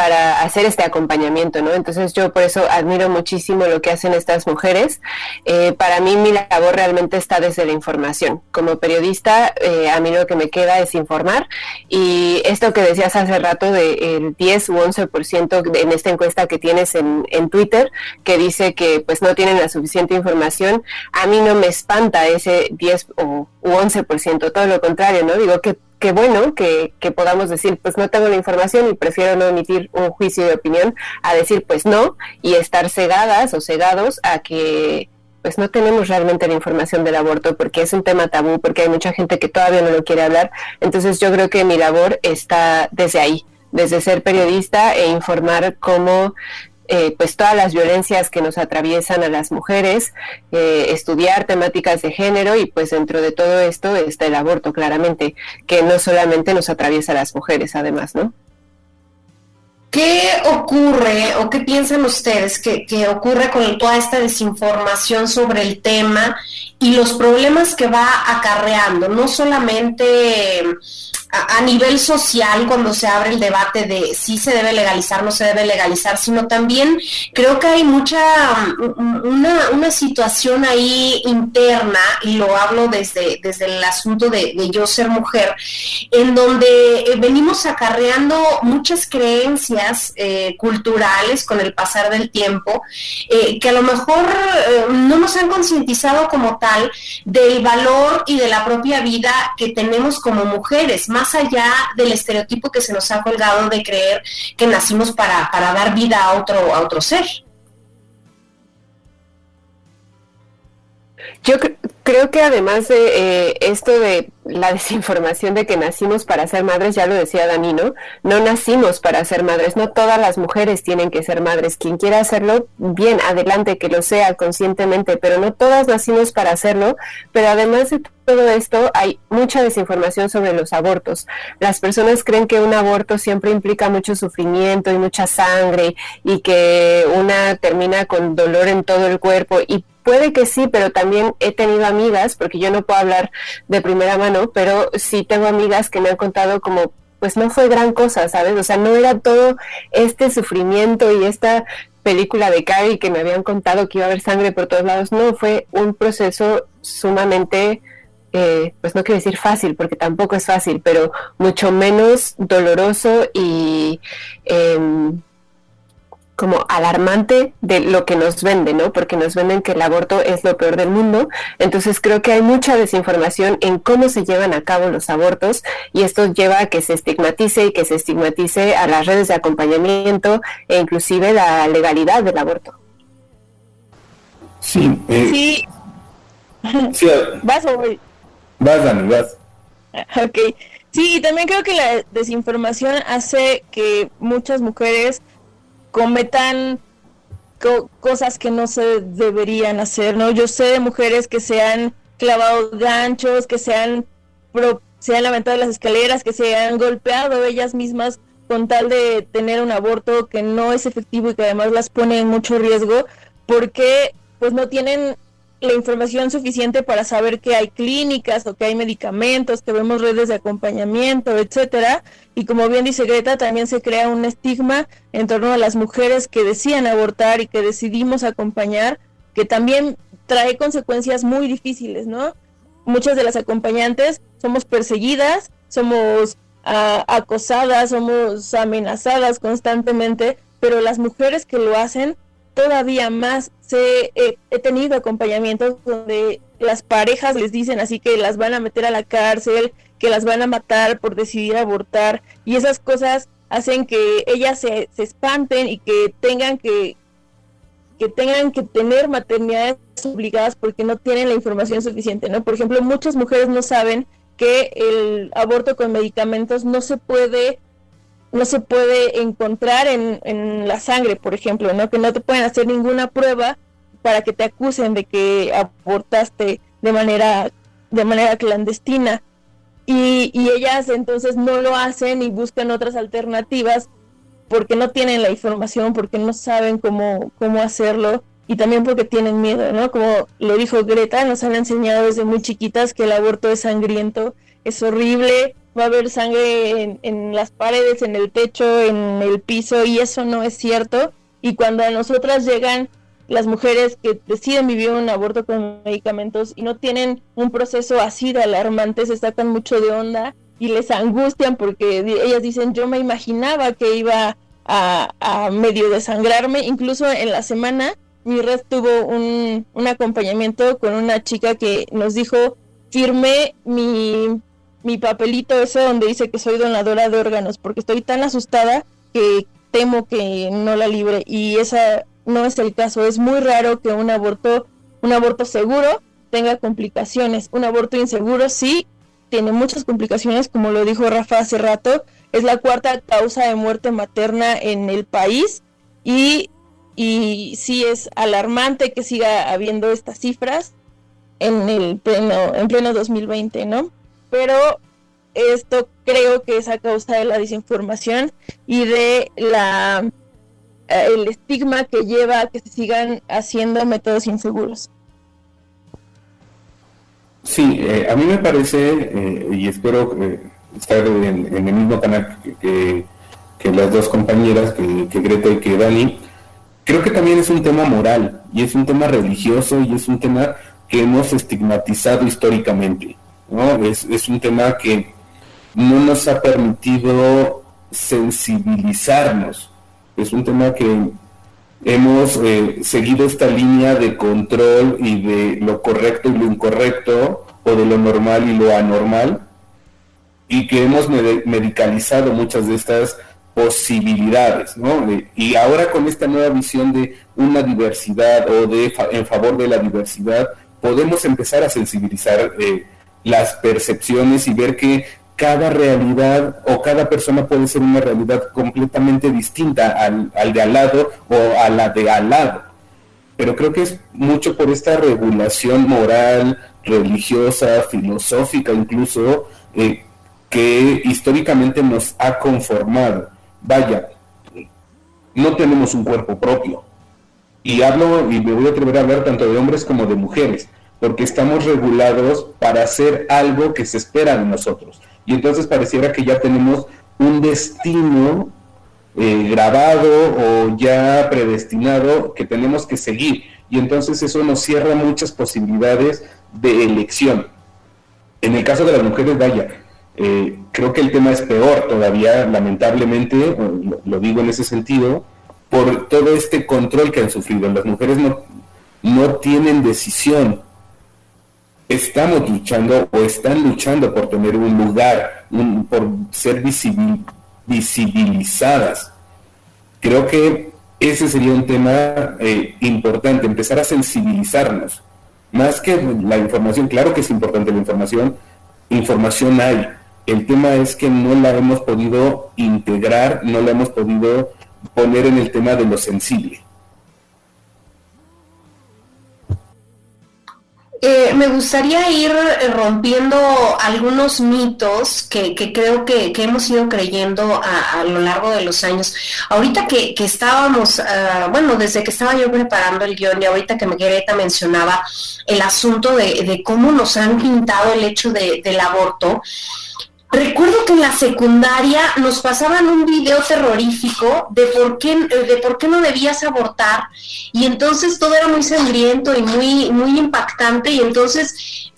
para hacer este acompañamiento, ¿no? Entonces yo por eso admiro muchísimo lo que hacen estas mujeres. Eh, para mí mi labor realmente está desde la información. Como periodista, eh, a mí lo que me queda es informar y esto que decías hace rato del 10 u 11% en esta encuesta que tienes en, en Twitter, que dice que pues no tienen la suficiente información, a mí no me espanta ese 10 o u 11%, todo lo contrario, ¿no? Digo que qué bueno que, podamos decir, pues no tengo la información y prefiero no emitir un juicio de opinión a decir, pues no, y estar cegadas o cegados a que pues no tenemos realmente la información del aborto porque es un tema tabú, porque hay mucha gente que todavía no lo quiere hablar. Entonces yo creo que mi labor está desde ahí, desde ser periodista e informar cómo eh, pues todas las violencias que nos atraviesan a las mujeres, eh, estudiar temáticas de género y pues dentro de todo esto está el aborto claramente, que no solamente nos atraviesa a las mujeres además, ¿no? ¿Qué ocurre o qué piensan ustedes que, que, ocurre con toda esta desinformación sobre el tema y los problemas que va acarreando? No solamente a, nivel social cuando se abre el debate de si se debe legalizar, no se debe legalizar, sino también creo que hay mucha, mm, una, una situación ahí interna, y lo hablo desde, desde el asunto de, yo ser mujer, en donde eh, venimos acarreando muchas creencias eh, culturales con el pasar del tiempo, eh, que a lo mejor no nos han concientizado como tal del valor y de la propia vida que tenemos como mujeres, allá del estereotipo que se nos ha colgado de creer que nacimos para, dar vida a otro, a otro ser. Yo creo que además de eh, esto de la desinformación de que nacimos para ser madres, ya lo decía Danino, no nacimos para ser madres, no todas las mujeres tienen que ser madres. Quien quiera hacerlo, bien, adelante, que lo sea conscientemente, pero no todas nacimos para hacerlo. Pero además de todo esto, hay mucha desinformación sobre los abortos. Las personas creen que un aborto siempre implica mucho sufrimiento y mucha sangre y que una termina con dolor en todo el cuerpo y Puede que sí, pero también he tenido amigas, porque yo no puedo hablar de primera mano, pero sí tengo amigas que me han contado como, pues no fue gran cosa, ¿sabes? O sea, no era todo este sufrimiento y esta película de Carrie que me habían contado que iba a haber sangre por todos lados, no, fue un proceso sumamente, eh, pues no quiero decir fácil, porque tampoco es fácil, pero mucho menos doloroso y... Eh, como alarmante de lo que nos venden, ¿no? Porque nos venden que el aborto es lo peor del mundo. Entonces creo que hay mucha desinformación en cómo se llevan a cabo los abortos y esto lleva a que se estigmatice y que se estigmatice a las redes de acompañamiento e inclusive la legalidad del aborto. Sí. Eh, sí. sí vas o voy. Vas, Dani, vas. Ok. Sí, y también creo que la desinformación hace que muchas mujeres cometan cosas que no se deberían hacer, ¿no? Yo sé de mujeres que se han clavado ganchos, que se han, se han levantado las escaleras, que se han golpeado ellas mismas con tal de tener un aborto que no es efectivo y que además las pone en mucho riesgo porque pues no tienen la información suficiente para saber que hay clínicas o que hay medicamentos, que vemos redes de acompañamiento, etcétera. Y como bien dice Greta, también se crea un estigma en torno a las mujeres que decían abortar y que decidimos acompañar, que también trae consecuencias muy difíciles, ¿no? Muchas de las acompañantes somos perseguidas, somos ah, acosadas, somos amenazadas constantemente, pero las mujeres que lo hacen todavía más. Se, he tenido acompañamientos donde las parejas les dicen así que las van a meter a la cárcel, que las van a matar por decidir abortar y esas cosas hacen que ellas se, se espanten y que tengan que que tengan que tener maternidades obligadas porque no tienen la información suficiente, ¿no? Por ejemplo, muchas mujeres no saben que el aborto con medicamentos no se puede no se puede encontrar en, en, la sangre, por ejemplo, ¿no? Que no te pueden hacer ninguna prueba para que te acusen de que abortaste de manera, de manera clandestina. Y, y ellas entonces no lo hacen y buscan otras alternativas porque no tienen la información, porque no saben cómo, cómo hacerlo y también porque tienen miedo, ¿no? Como lo dijo Greta, nos han enseñado desde muy chiquitas que el aborto es sangriento, es horrible, va a haber sangre en, las paredes, en el techo, en el piso, y eso no es cierto. Y cuando a nosotras llegan las mujeres que deciden vivir un aborto con medicamentos y no tienen un proceso así de alarmante, se sacan mucho de onda y les angustian porque ellas dicen, yo me imaginaba que iba a, a medio desangrarme, incluso en la semana mi red tuvo un, un acompañamiento con una chica que nos dijo, firmé mi mi papelito ese donde dice que soy donadora de órganos, porque estoy tan asustada que temo que no la libre y esa no es el caso. Es muy raro que un aborto, un aborto seguro tenga complicaciones. Un aborto inseguro sí tiene muchas complicaciones, como lo dijo Rafa hace rato. Es la cuarta causa de muerte materna en el país y, y sí es alarmante que siga habiendo estas cifras en el pleno, en pleno 2020, ¿no? Pero esto creo que es a causa de la desinformación y de la eh, el estigma que lleva a que se sigan haciendo métodos inseguros. Sí, eh, a mí me parece, eh, y espero estar en, el mismo canal que, las dos compañeras, que, que, Greta y que Dani, creo que también es un tema moral, y es un tema religioso, y es un tema que hemos estigmatizado históricamente. Es, es un tema que no nos ha permitido sensibilizarnos. Es un tema que hemos eh, seguido esta línea de control y de lo correcto y lo incorrecto, o de lo normal y lo anormal, y que hemos medicalizado muchas de estas posibilidades, ¿no? y ahora con esta nueva visión de una diversidad o de en favor de la diversidad, podemos empezar a sensibilizar eh, las percepciones y ver que cada realidad o cada persona puede ser una realidad completamente distinta al, de al lado o a la de al lado. Pero creo que es mucho por esta regulación moral, religiosa, filosófica incluso, eh, que históricamente nos ha conformado. Vaya, no tenemos un cuerpo propio. Y hablo, y me voy a atrever a hablar tanto de hombres como de mujeres, porque estamos regulados para hacer algo que se espera de nosotros y entonces pareciera que ya tenemos un destino eh, grabado o ya predestinado que tenemos que seguir y entonces eso nos cierra muchas posibilidades de elección. En el caso de las mujeres, vaya, eh, creo que el tema es peor todavía, lamentablemente, lo, digo en ese sentido, por todo este control que han sufrido. Las mujeres no, no tienen decisión, estamos luchando o están luchando por tener un lugar, por ser visibilizadas. Creo que ese sería un tema eh, importante, empezar a sensibilizarnos. Más que la información, claro que es importante la información, información hay. El tema es que no la hemos podido integrar, no la hemos podido poner en el tema de lo sensible. Eh, me gustaría ir eh, rompiendo algunos mitos que, creo que, hemos ido creyendo a, lo largo de los años. Ahorita que, estábamos, ah, bueno, desde que estaba yo preparando el guion y ahorita que Greta mencionaba el asunto de, cómo nos han pintado el hecho del aborto, Recuerdo que en la secundaria nos pasaban un video terrorífico de por qué, de por qué no debías abortar y entonces todo era muy sangriento y muy, muy impactante y entonces,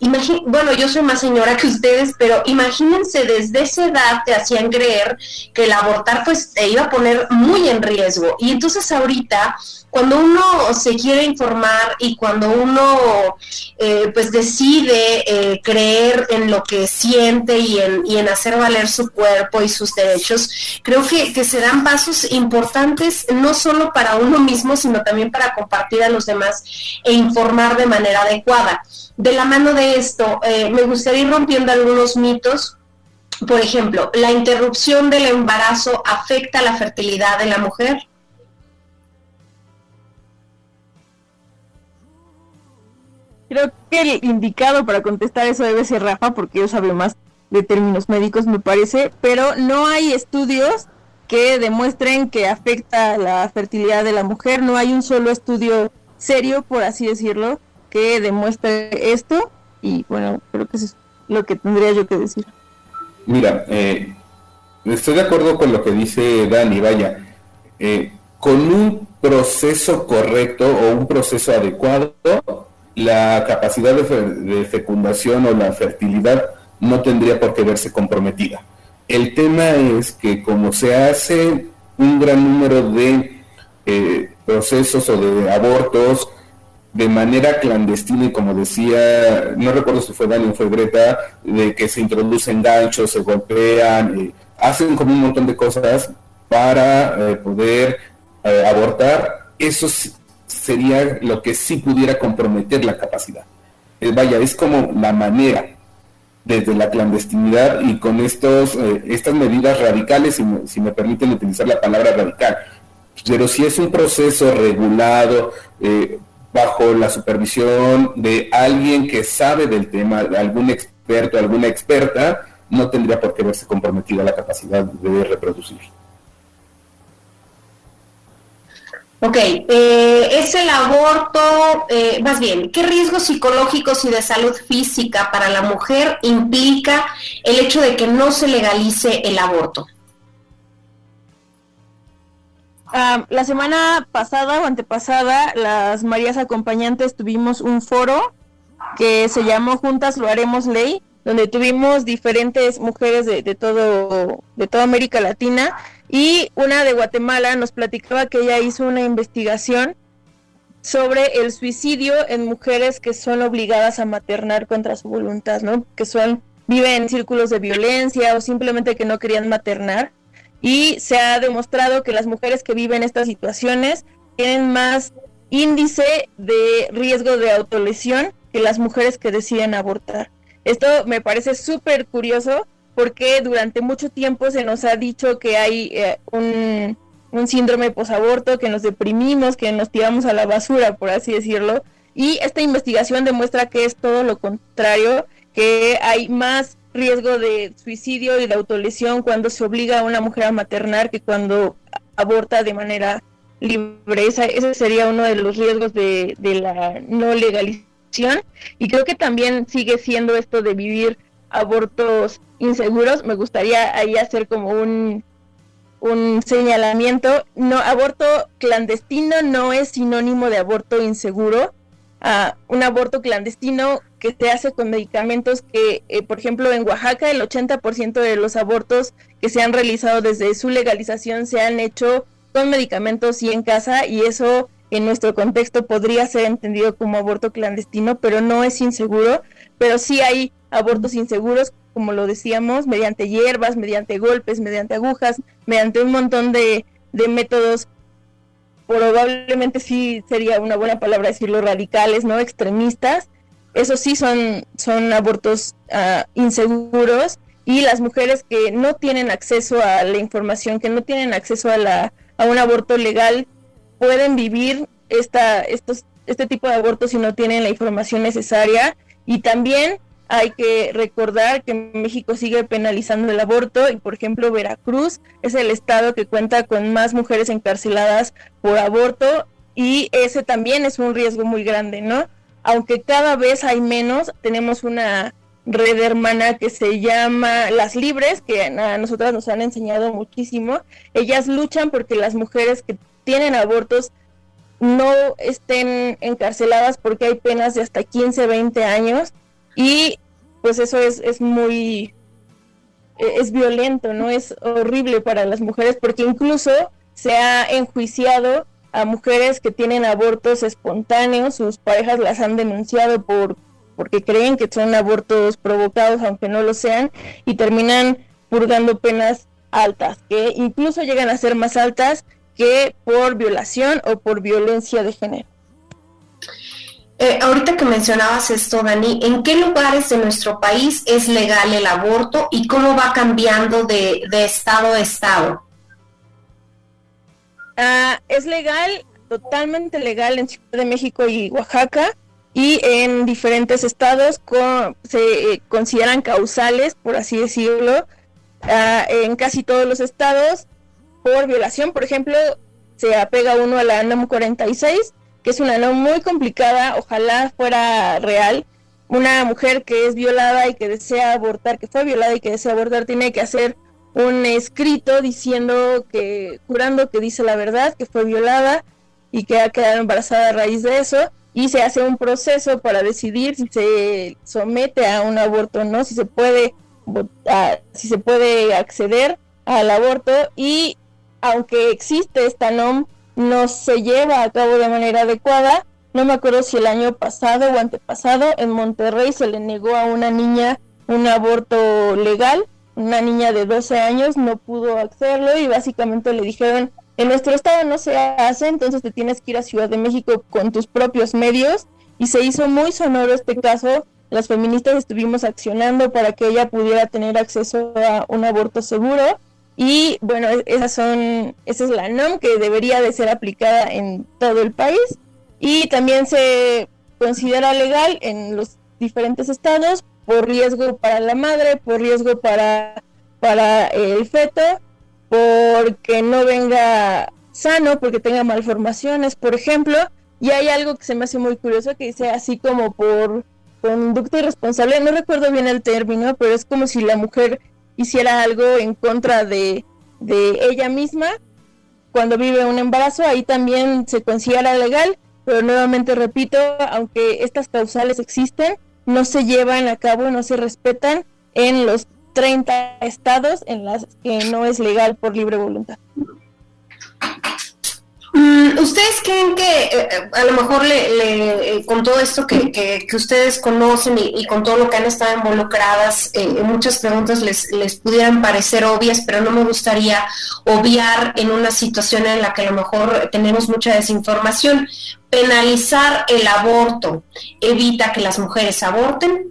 bueno, yo soy más señora que ustedes, pero imagínense desde esa edad te hacían creer que el abortar pues te iba a poner muy en riesgo. Y entonces ahorita cuando uno se quiere informar y cuando uno eh, pues decide eh, creer en lo que siente y en, y en, hacer valer su cuerpo y sus derechos, creo que, que se dan pasos importantes no solo para uno mismo, sino también para compartir a los demás e informar de manera adecuada. De la mano de esto, eh, me gustaría ir rompiendo algunos mitos. Por ejemplo, ¿la interrupción del embarazo afecta la fertilidad de la mujer? Creo que el indicado para contestar eso debe ser Rafa, porque yo sabe más de términos médicos, me parece, pero no hay estudios que demuestren que afecta la fertilidad de la mujer, no hay un solo estudio serio, por así decirlo, que demuestre esto, y bueno, creo que eso es lo que tendría yo que decir. Mira, eh, estoy de acuerdo con lo que dice Dani, vaya, eh, con un proceso correcto o un proceso adecuado, la capacidad de, fecundación o la fertilidad no tendría por qué verse comprometida. El tema es que como se hace un gran número de eh, procesos o de abortos de manera clandestina y como decía, no recuerdo si fue Dani o fue Greta, de que se introducen ganchos, se golpean, eh, hacen como un montón de cosas para eh, poder abortar, eso sería lo que sí pudiera comprometer la capacidad. Vaya, es como la manera desde la clandestinidad y con estos, eh, estas medidas radicales, si me, permiten utilizar la palabra radical. Pero si es un proceso regulado, eh, bajo la supervisión de alguien que sabe del tema, de algún experto, alguna experta, no tendría por qué verse comprometida la capacidad de reproducir. Ok, eh, es el aborto, eh, más bien, ¿qué riesgos psicológicos y de salud física para la mujer implica el hecho de que no se legalice el aborto? Ah, la semana pasada o antepasada, las Marías acompañantes tuvimos un foro que se llamó Juntas lo haremos ley, donde tuvimos diferentes mujeres de, de todo de toda América Latina y una de Guatemala nos platicaba que ella hizo una investigación sobre el suicidio en mujeres que son obligadas a maternar contra su voluntad, ¿no? Que son viven en círculos de violencia o simplemente que no querían maternar y se ha demostrado que las mujeres que viven estas situaciones tienen más índice de riesgo de autolesión que las mujeres que deciden abortar. Esto me parece súper curioso porque durante mucho tiempo se nos ha dicho que hay eh, un, un síndrome posaborto, que nos deprimimos, que nos tiramos a la basura, por así decirlo. Y esta investigación demuestra que es todo lo contrario, que hay más riesgo de suicidio y de autolesión cuando se obliga a una mujer a maternar que cuando aborta de manera libre. ese sería uno de los riesgos de, de la no legalización. Y creo que también sigue siendo esto de vivir abortos inseguros. Me gustaría ahí hacer como un, un señalamiento. No, aborto clandestino no es sinónimo de aborto inseguro. Uh, un aborto clandestino que se hace con medicamentos que, eh, por ejemplo, en Oaxaca el 80% de los abortos que se han realizado desde su legalización se han hecho con medicamentos y en casa y eso en nuestro contexto podría ser entendido como aborto clandestino, pero no es inseguro, pero sí hay abortos inseguros como lo decíamos, mediante hierbas, mediante golpes, mediante agujas, mediante un montón de, métodos, probablemente sí sería una buena palabra decirlo, radicales, ¿no? Extremistas. Eso sí son, son abortos uh, inseguros y las mujeres que no tienen acceso a la información, que no tienen acceso a, la, a un aborto legal, pueden vivir esta, estos, este tipo de abortos si no tienen la información necesaria. Y también hay que recordar que México sigue penalizando el aborto y, por ejemplo, Veracruz es el estado que cuenta con más mujeres encarceladas por aborto y ese también es un riesgo muy grande, ¿no? Aunque cada vez hay menos, tenemos una red hermana que se llama Las Libres, que a nosotras nos han enseñado muchísimo. Ellas luchan porque las mujeres que tienen abortos no estén encarceladas porque hay penas de hasta 15, 20 años y pues eso es, es muy, e, es violento, ¿no? Es horrible para las mujeres porque incluso se ha enjuiciado a mujeres que tienen abortos espontáneos, sus parejas las han denunciado por porque creen que son abortos provocados aunque no lo sean y terminan purgando penas altas, que incluso llegan a ser más altas que por violación o por violencia de género. Eh, ahorita que mencionabas esto, Dani, ¿en qué lugares de nuestro país es legal el aborto y cómo va cambiando de, estado a estado? Ah, es legal, totalmente legal en Ciudad de México y Oaxaca y en diferentes estados se eh, consideran causales, por así decirlo, ah, en casi todos los estados por violación, por ejemplo, se apega uno a la NOM 46 que es una no muy complicada, ojalá fuera real. Una mujer que es violada y que desea abortar, que fue violada y que desea abortar, tiene que hacer un escrito diciendo que, jurando que dice la verdad, que fue violada y que ha quedado embarazada a raíz de eso, y se hace un proceso para decidir si se somete a un aborto o no, si se puede, si se puede acceder al aborto, y aunque existe esta NOM no se lleva a cabo de manera adecuada. No me acuerdo si el año pasado o antepasado en Monterrey se le negó a una niña un aborto legal. Una niña de 12 años no pudo hacerlo y básicamente le dijeron, en nuestro estado no se hace, entonces te tienes que ir a Ciudad de México con tus propios medios. Y se hizo muy sonoro este caso. Las feministas estuvimos accionando para que ella pudiera tener acceso a un aborto seguro y bueno, e-, esas son, esa es la NOM que debería de ser aplicada en todo el país y también se considera legal en los diferentes estados por riesgo para la madre, por riesgo para, para el feto, porque no venga sano, porque tenga malformaciones, por ejemplo. Y hay algo que se me hace muy curioso que dice así como por conducta irresponsable, no recuerdo bien el término, pero es como si la mujer hiciera algo en contra de, ella misma cuando vive un embarazo, ahí también se considera legal, pero nuevamente repito, aunque estas causales existen, no se llevan a cabo, no se respetan en los 30 estados en las que no es legal por libre voluntad. Mm, ¿Ustedes creen que eh, eh, a lo mejor le, eh, con todo esto que, ustedes conocen y, con todo lo que han estado involucradas, muchas preguntas les, les pudieran parecer obvias, pero no me gustaría obviar en una situación en la que a lo mejor tenemos mucha desinformación? penalizar el aborto evita que las mujeres aborten?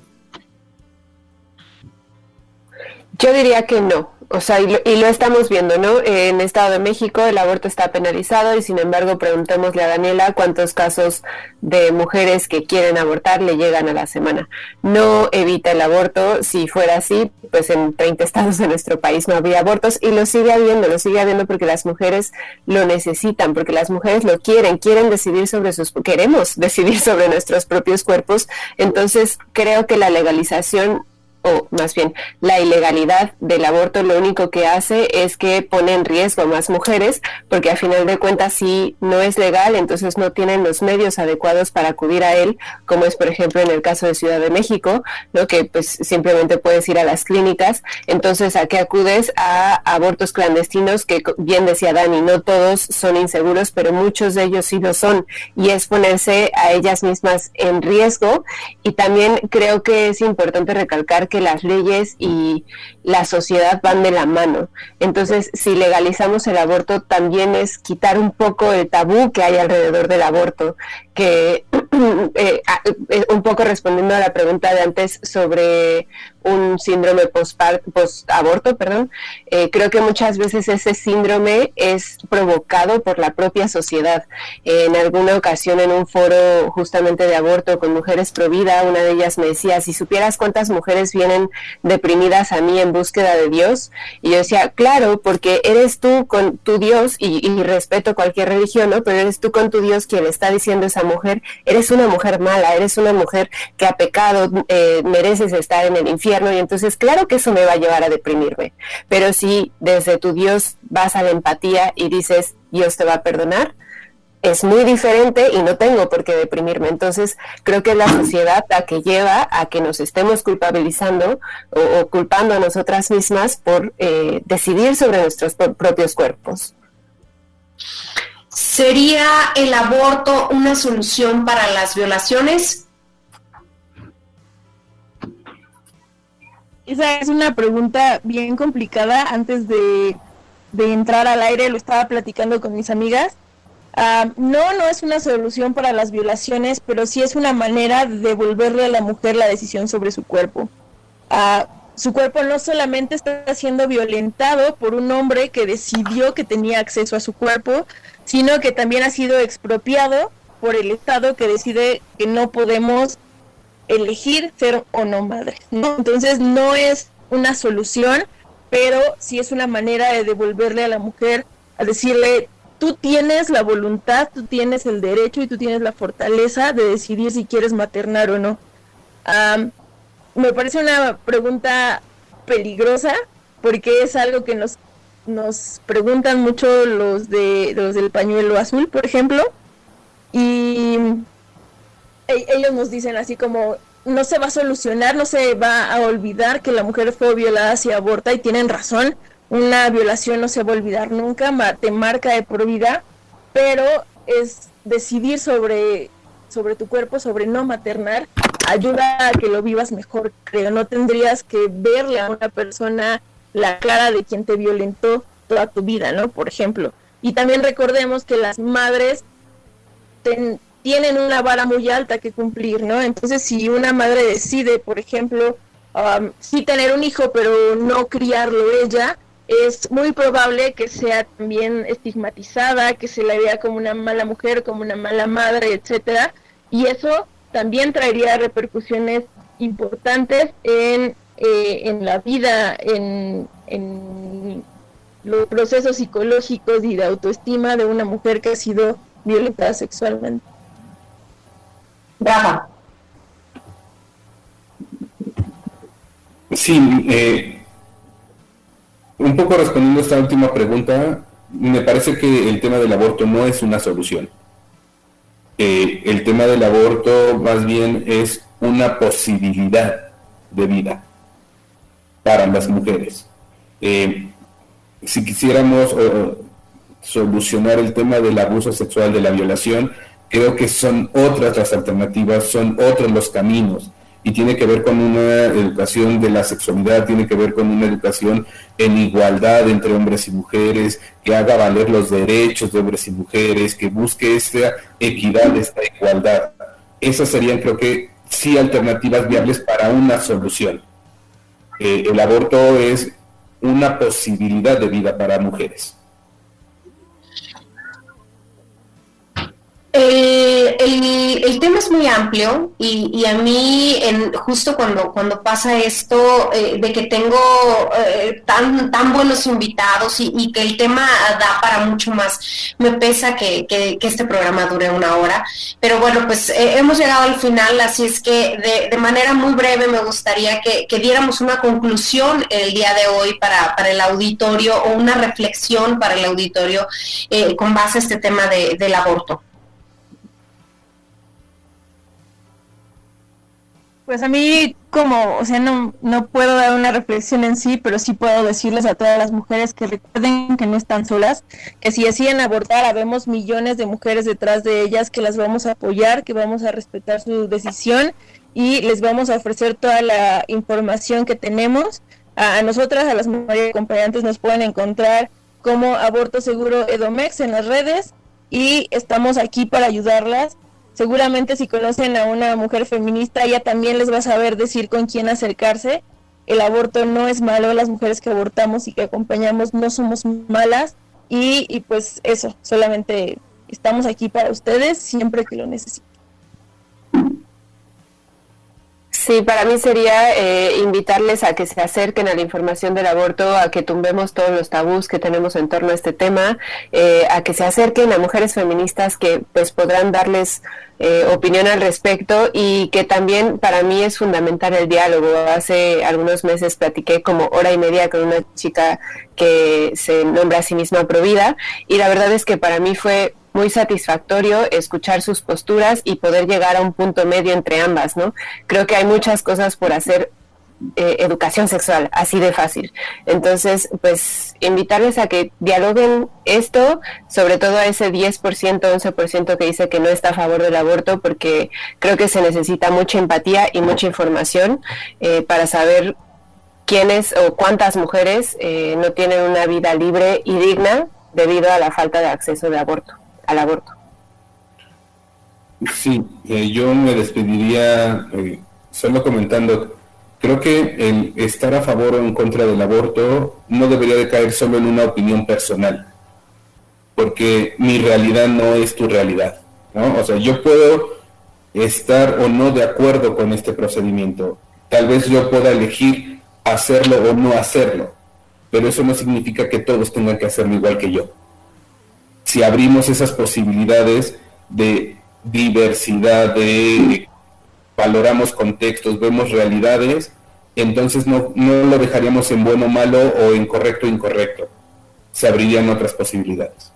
Yo diría que no. O sea, y lo, estamos viendo, ¿no? En Estado de México el aborto está penalizado y sin embargo preguntémosle a Daniela cuántos casos de mujeres que quieren abortar le llegan a la semana. No evita el aborto, si fuera así, pues en 30 estados de nuestro país no habría abortos y lo sigue habiendo, lo sigue habiendo porque las mujeres lo necesitan, porque las mujeres lo quieren, quieren decidir sobre sus, queremos decidir sobre nuestros propios cuerpos. Entonces creo que la legalización o más bien la ilegalidad del aborto lo único que hace es que pone en riesgo a más mujeres, porque a final de cuentas si no es legal, entonces no tienen los medios adecuados para acudir a él, como es por ejemplo en el caso de Ciudad de México, lo que pues simplemente puedes ir a las clínicas, entonces a qué acudes a abortos clandestinos que bien decía Dani, no todos son inseguros, pero muchos de ellos sí lo son y es ponerse a ellas mismas en riesgo. Y también creo que es importante recalcar que las leyes y la sociedad van de la mano. Entonces, si legalizamos el aborto, también es quitar un poco el tabú que hay alrededor del aborto, que eh, eh, un poco respondiendo a la pregunta de antes sobre un síndrome post-aborto, perdón, eh, creo que muchas veces ese síndrome es provocado por la propia sociedad. en alguna ocasión en un foro justamente de aborto con mujeres pro vida, una de ellas me decía, si supieras cuántas mujeres vienen deprimidas a mí en búsqueda de Dios, y yo decía, claro, porque eres tú con tu Dios, y, y respeto cualquier religión, ¿no? Pero eres tú con tu Dios quien está diciendo a mujer, eres una mujer mala, eres una mujer que ha pecado, eh, mereces estar en el infierno, y entonces claro que eso me va a llevar a deprimirme. Pero si desde tu Dios vas a la empatía y dices, Dios te va a perdonar, es muy diferente y no tengo por qué deprimirme. Entonces, creo que es la sociedad la que lleva a que nos estemos culpabilizando o, culpando a nosotras mismas por eh, decidir sobre nuestros propios cuerpos. ¿Sería el aborto una solución para las violaciones? Esa es una pregunta bien complicada. Antes de, entrar al aire lo estaba platicando con mis amigas. Ah, no, no es una solución para las violaciones, pero sí es una manera de devolverle a la mujer la decisión sobre su cuerpo. Ah, su cuerpo no solamente está siendo violentado por un hombre que decidió que tenía acceso a su cuerpo, sino que también ha sido expropiado por el Estado que decide que no podemos elegir ser o no madre, ¿no? Entonces no es una solución, pero sí es una manera de devolverle a la mujer, a decirle, tú tienes la voluntad, tú tienes el derecho y tú tienes la fortaleza de decidir si quieres maternar o no. me parece una pregunta peligrosa porque es algo que nos, nos preguntan mucho los, de, los del pañuelo azul, por ejemplo, y e-, ellos nos dicen así como no se va a solucionar, no se va a olvidar que la mujer fue violada si aborta y tienen razón, una violación no se va a olvidar nunca, te marca de por vida, pero es decidir sobre, sobre tu cuerpo, sobre no maternar, ayuda a que lo vivas mejor, creo, no tendrías que verle a una persona la cara de quien te violentó toda tu vida, ¿no? Por ejemplo. Y también recordemos que las madres tienen una vara muy alta que cumplir, ¿no? Entonces, si una madre decide, por ejemplo, um, sí tener un hijo, pero no criarlo ella, es muy probable que sea también estigmatizada, que se la vea como una mala mujer, como una mala madre, etcétera, y eso también traería repercusiones importantes en, eh, en la vida, en, en los procesos psicológicos y de autoestima de una mujer que ha sido violentada sexualmente. Sí, eh, un poco respondiendo a esta última pregunta, me parece que el tema del aborto no es una solución. Eh, el tema del aborto más bien es una posibilidad de vida para las mujeres. Eh, si quisiéramos solucionar el tema del abuso sexual, de la violación, creo que son otras las alternativas, son otros los caminos. y tiene que ver con una educación de la sexualidad, tiene que ver con una educación en igualdad entre hombres y mujeres, que haga valer los derechos de hombres y mujeres, que busque esta equidad, esta igualdad. Esas serían, creo que, sí alternativas viables para una solución. Eh, el aborto es una posibilidad de vida para mujeres. El, tema es muy amplio y, a mí en, justo cuando, cuando pasa esto eh, de que tengo eh, tan, tan buenos invitados y, que el tema da para mucho más, me pesa que, este programa dure una hora. Pero bueno, pues eh, hemos llegado al final, así es que de, manera muy breve me gustaría que, diéramos una conclusión el día de hoy para, el auditorio o una reflexión para el auditorio con base a este tema de, del aborto. Pues a mí como, o sea, no, no puedo dar una reflexión en sí, pero sí puedo decirles a todas las mujeres que recuerden que no están solas, que si deciden abortar, habemos millones de mujeres detrás de ellas que las vamos a apoyar, que vamos a respetar su decisión y les vamos a ofrecer toda la información que tenemos. A, nosotras, a las mujeres acompañantes, nos pueden encontrar como Aborto Seguro Edomex en las redes y estamos aquí para ayudarlas Seguramente si conocen a una mujer feminista, ella también les va a saber decir con quién acercarse. El aborto no es malo, las mujeres que abortamos y que acompañamos no somos malas. Y, y pues eso, solamente estamos aquí para ustedes siempre que lo necesiten. Sí, para mí sería eh, invitarles a que se acerquen a la información del aborto, a que tumbemos todos los tabús que tenemos en torno a este tema, eh, a que se acerquen a mujeres feministas que pues podrán darles eh, opinión al respecto y que también para mí es fundamental el diálogo. Hace algunos meses platiqué como hora y media con una chica que se nombra a sí misma Provida y la verdad es que para mí fue muy satisfactorio escuchar sus posturas y poder llegar a un punto medio entre ambas, ¿no? Creo que hay muchas cosas por hacer eh, educación sexual, así de fácil. Entonces, pues invitarles a que dialoguen esto, sobre todo a ese 10%, 11% que dice que no está a favor del aborto, porque creo que se necesita mucha empatía y mucha información eh, para saber quiénes o cuántas mujeres eh, no tienen una vida libre y digna debido a la falta de acceso de aborto aborto. Sí, eh, yo me despediría eh, solo comentando, creo que el estar a favor o en contra del aborto no debería de caer solo en una opinión personal, porque mi realidad no es tu realidad, ¿no? O sea, yo puedo estar o no de acuerdo con este procedimiento, tal vez yo pueda elegir hacerlo o no hacerlo, pero eso no significa que todos tengan que hacerlo igual que yo si abrimos esas posibilidades de diversidad, de valoramos contextos, vemos realidades, entonces no, no lo dejaríamos en bueno o malo o en correcto incorrecto. Se abrirían otras posibilidades.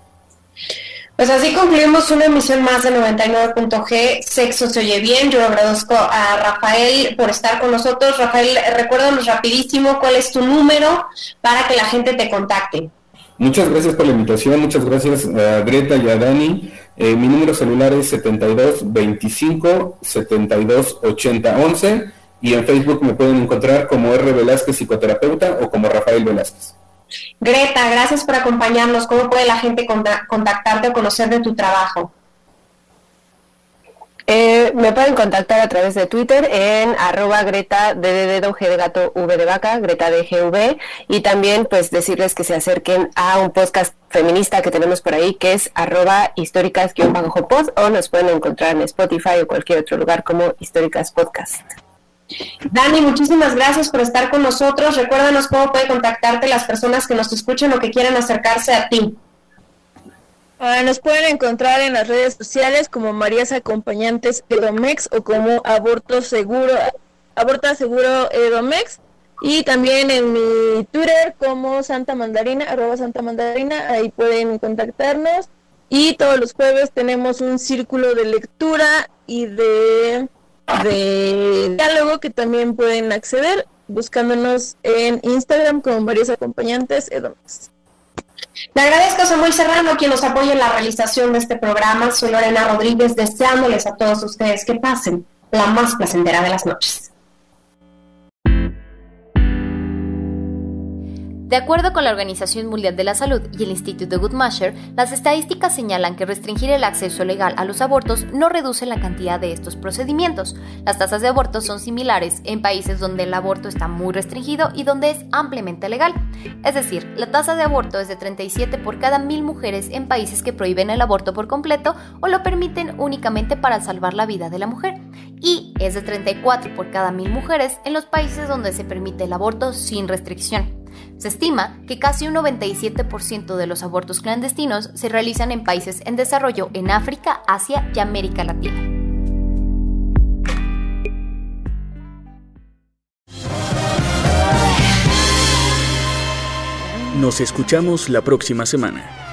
Pues así concluimos una emisión más de 99.g. Sexo se oye bien. Yo agradezco a Rafael por estar con nosotros. Rafael, recuérdanos rapidísimo cuál es tu número para que la gente te contacte. Muchas gracias por la invitación, muchas gracias a Greta y a Dani. Eh, mi número celular es 72 25 72 80 11 y en Facebook me pueden encontrar como R. Velázquez Psicoterapeuta o como Rafael Velázquez. Greta, gracias por acompañarnos. ¿Cómo puede la gente contactarte o conocer de tu trabajo? Eh, me pueden contactar a través de Twitter en arroba greta de de v de vaca, greta de gv y también pues decirles que se acerquen a un podcast feminista que tenemos por ahí que es arroba históricas-pod o nos pueden encontrar en Spotify o cualquier otro lugar como históricas podcast. Dani, muchísimas gracias por estar con nosotros. Recuérdanos cómo puede contactarte las personas que nos escuchan o que quieran acercarse a ti. Ah, nos pueden encontrar en las redes sociales como Marías Acompañantes Edomex o como Aborto Seguro, Aborta Seguro Edomex. Y también en mi Twitter como Santa Mandarina, arroba Santa Mandarina, ahí pueden contactarnos. Y todos los jueves tenemos un círculo de lectura y de, de diálogo que también pueden acceder buscándonos en Instagram como Marías Acompañantes Edomex. Le agradezco a Samuel Serrano quien nos apoya en la realización de este programa. Soy Lorena Rodríguez deseándoles a todos ustedes que pasen la más placentera de las noches. De acuerdo con la Organización Mundial de la Salud y el Instituto Guttmacher, las estadísticas señalan que restringir el acceso legal a los abortos no reduce la cantidad de estos procedimientos. Las tasas de abortos son similares en países donde el aborto está muy restringido y donde es ampliamente legal. Es decir, la tasa de aborto es de 37 por cada mil mujeres en países que prohíben el aborto por completo o lo permiten únicamente para salvar la vida de la mujer. Y es de 34 por cada mil mujeres en los países donde se permite el aborto sin restricción. Se estima que casi un 97% de los abortos clandestinos se realizan en países en desarrollo en África, Asia y América Latina. Nos escuchamos la próxima semana.